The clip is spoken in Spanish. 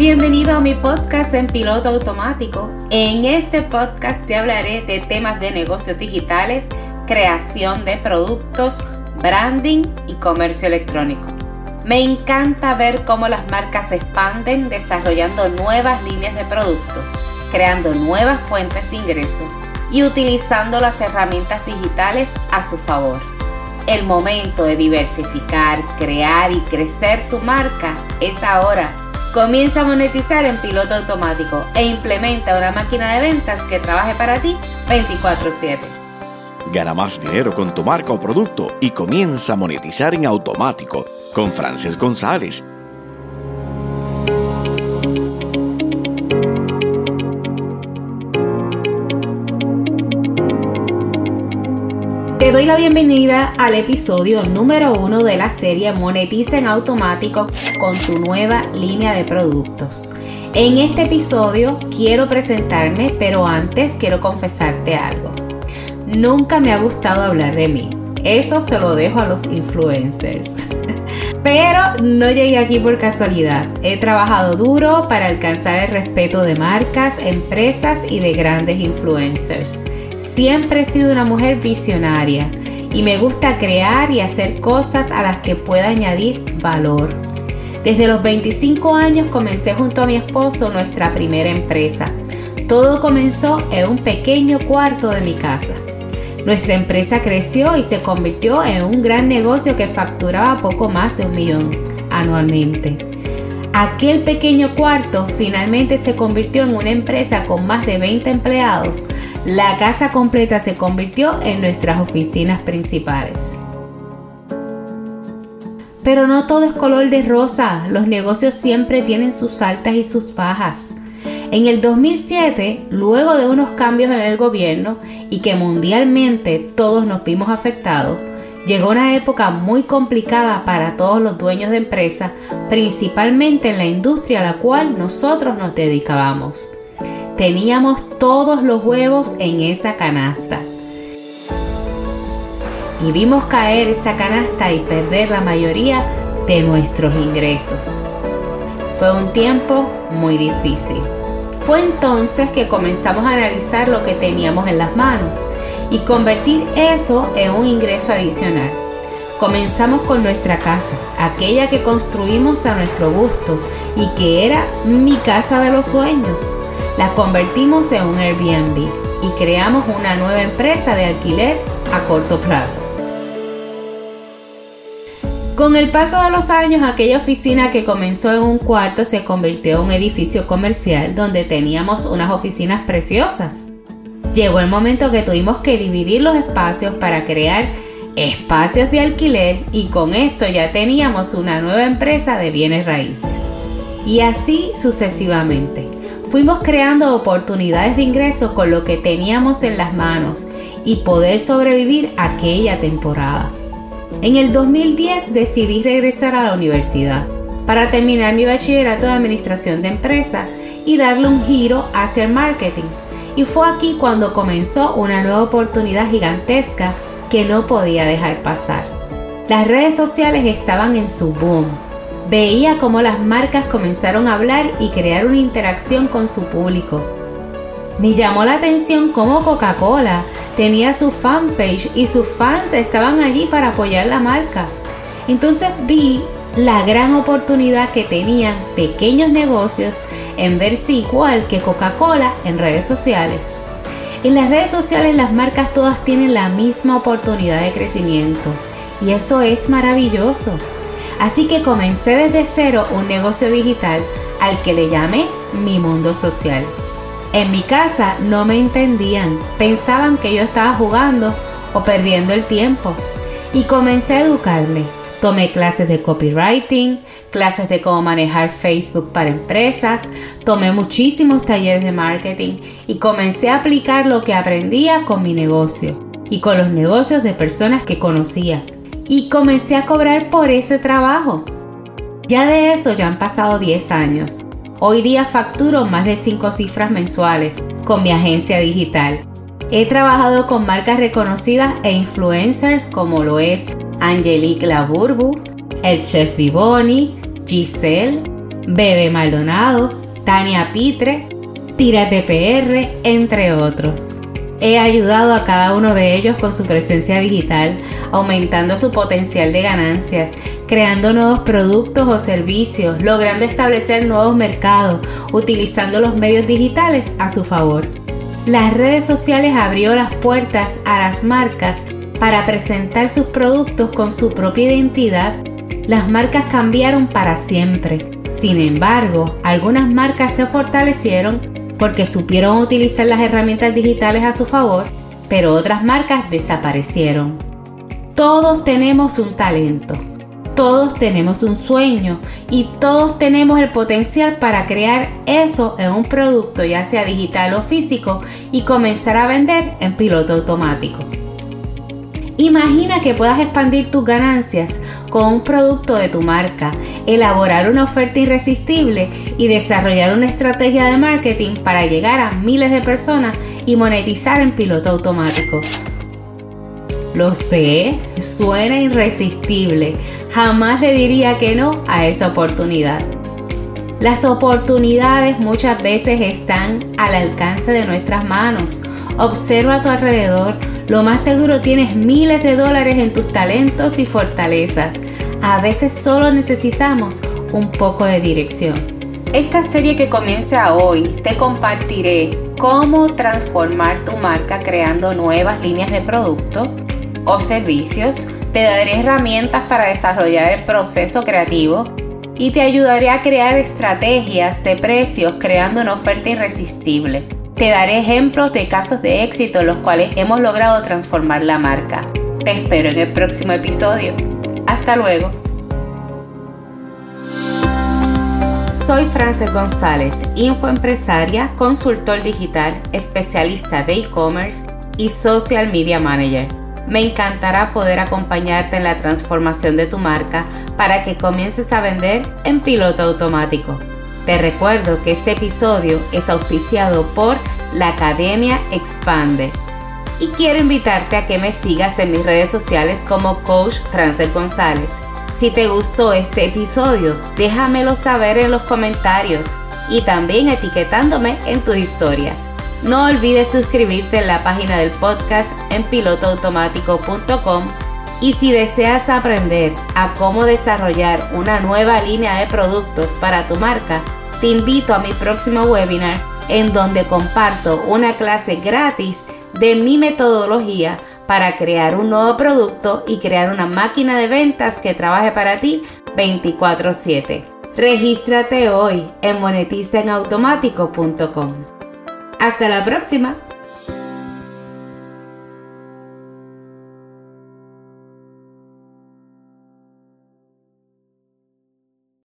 Bienvenido a mi podcast en piloto automático. En este podcast te hablaré de temas de negocios digitales, creación de productos, branding y comercio electrónico. Me encanta ver cómo las marcas se expanden desarrollando nuevas líneas de productos, creando nuevas fuentes de ingreso y utilizando las herramientas digitales a su favor. El momento de diversificar, crear y crecer tu marca es ahora Comienza a monetizar en piloto automático e implementa una máquina de ventas que trabaje para ti 24/7. Gana más dinero con tu marca o producto y comienza a monetizar en automático con Frances González Te doy la bienvenida al episodio número uno de la serie Monetiza en automático con tu nueva línea de productos. En este episodio quiero presentarme, pero antes quiero confesarte algo. Nunca me ha gustado hablar de mí. Eso se lo dejo a los influencers. Pero no llegué aquí por casualidad. He trabajado duro para alcanzar el respeto de marcas, empresas y de grandes influencers. Siempre he sido una mujer visionaria y me gusta crear y hacer cosas a las que pueda añadir valor. Desde los 25 años comencé junto a mi esposo nuestra primera empresa. Todo comenzó en un pequeño cuarto de mi casa. Nuestra empresa creció y se convirtió en un gran negocio que facturaba poco más de un millón anualmente. Aquel pequeño cuarto finalmente se convirtió en una empresa con más de 20 empleados la casa completa se convirtió en nuestras oficinas principales. Pero no todo es color de rosa, los negocios siempre tienen sus altas y sus bajas. En el 2007, luego de unos cambios en el gobierno y que mundialmente todos nos vimos afectados, llegó una época muy complicada para todos los dueños de empresas, principalmente en la industria a la cual nosotros nos dedicábamos. Teníamos todos los huevos en esa canasta. Y vimos caer esa canasta y perder la mayoría de nuestros ingresos. Fue un tiempo muy difícil. Fue entonces que comenzamos a analizar lo que teníamos en las manos y convertir eso en un ingreso adicional. Comenzamos con nuestra casa, aquella que construimos a nuestro gusto y que era mi casa de los sueños la convertimos en un Airbnb y creamos una nueva empresa de alquiler a corto plazo. Con el paso de los años, aquella oficina que comenzó en un cuarto se convirtió en un edificio comercial donde teníamos unas oficinas preciosas. Llegó el momento que tuvimos que dividir los espacios para crear espacios de alquiler y con esto ya teníamos una nueva empresa de bienes raíces. Y así sucesivamente. Fuimos creando oportunidades de ingreso con lo que teníamos en las manos y poder sobrevivir aquella temporada. En el 2010 decidí regresar a la universidad para terminar mi bachillerato de administración de empresas y darle un giro hacia el marketing. Y fue aquí cuando comenzó una nueva oportunidad gigantesca que no podía dejar pasar. Las redes sociales estaban en su boom veía cómo las marcas comenzaron a hablar y crear una interacción con su público. Me llamó la atención cómo Coca-Cola tenía su fanpage y sus fans estaban allí para apoyar la marca. Entonces vi la gran oportunidad que tenían pequeños negocios en verse igual que Coca-Cola en redes sociales. En las redes sociales las marcas todas tienen la misma oportunidad de crecimiento y eso es maravilloso. Así que comencé desde cero un negocio digital al que le llamé Mi Mundo Social. En mi casa no me entendían, pensaban que yo estaba jugando o perdiendo el tiempo. Y comencé a educarme. Tomé clases de copywriting, clases de cómo manejar Facebook para empresas, tomé muchísimos talleres de marketing y comencé a aplicar lo que aprendía con mi negocio y con los negocios de personas que conocía y comencé a cobrar por ese trabajo. Ya de eso ya han pasado 10 años. Hoy día facturo más de 5 cifras mensuales con mi agencia digital. He trabajado con marcas reconocidas e influencers como lo es Angelique Laburbu, el chef Vivoni, Giselle, Bebe Maldonado, Tania Pitre, Tírate PR, entre otros. He ayudado a cada uno de ellos con su presencia digital, aumentando su potencial de ganancias, creando nuevos productos o servicios, logrando establecer nuevos mercados, utilizando los medios digitales a su favor. Las redes sociales abrió las puertas a las marcas para presentar sus productos con su propia identidad. Las marcas cambiaron para siempre. Sin embargo, algunas marcas se fortalecieron porque supieron utilizar las herramientas digitales a su favor, pero otras marcas desaparecieron. Todos tenemos un talento, todos tenemos un sueño y todos tenemos el potencial para crear eso en un producto, ya sea digital o físico, y comenzar a vender en piloto automático. Imagina que puedas expandir tus ganancias con un producto de tu marca, elaborar una oferta irresistible y desarrollar una estrategia de marketing para llegar a miles de personas y monetizar en piloto automático. Lo sé, suena irresistible. Jamás le diría que no a esa oportunidad. Las oportunidades muchas veces están al alcance de nuestras manos. Observa a tu alrededor lo más seguro tienes miles de dólares en tus talentos y fortalezas. A veces solo necesitamos un poco de dirección. Esta serie que comienza hoy te compartiré cómo transformar tu marca creando nuevas líneas de producto o servicios. Te daré herramientas para desarrollar el proceso creativo y te ayudaré a crear estrategias de precios creando una oferta irresistible. Te daré ejemplos de casos de éxito en los cuales hemos logrado transformar la marca. Te espero en el próximo episodio. Hasta luego. Soy Frances González, infoempresaria, consultor digital, especialista de e-commerce y social media manager. Me encantará poder acompañarte en la transformación de tu marca para que comiences a vender en piloto automático. Te recuerdo que este episodio es auspiciado por la Academia Expande y quiero invitarte a que me sigas en mis redes sociales como Coach Frances González. Si te gustó este episodio, déjamelo saber en los comentarios y también etiquetándome en tus historias. No olvides suscribirte en la página del podcast en pilotoautomático.com y si deseas aprender a cómo desarrollar una nueva línea de productos para tu marca, te invito a mi próximo webinar en donde comparto una clase gratis de mi metodología para crear un nuevo producto y crear una máquina de ventas que trabaje para ti 24/7. Regístrate hoy en monetizaenautomático.com. Hasta la próxima.